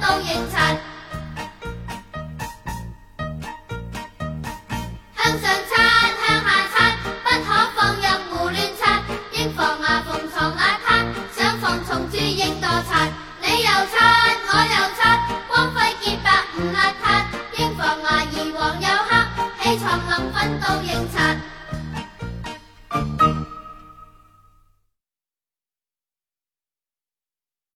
到应擦，向上擦，向下擦，不可放任胡乱擦。应防牙缝藏邋遢，想防虫蛀应多擦。你又擦，我又擦，光辉洁白唔邋遢。应防牙移黄又黑，起床临瞓都应擦。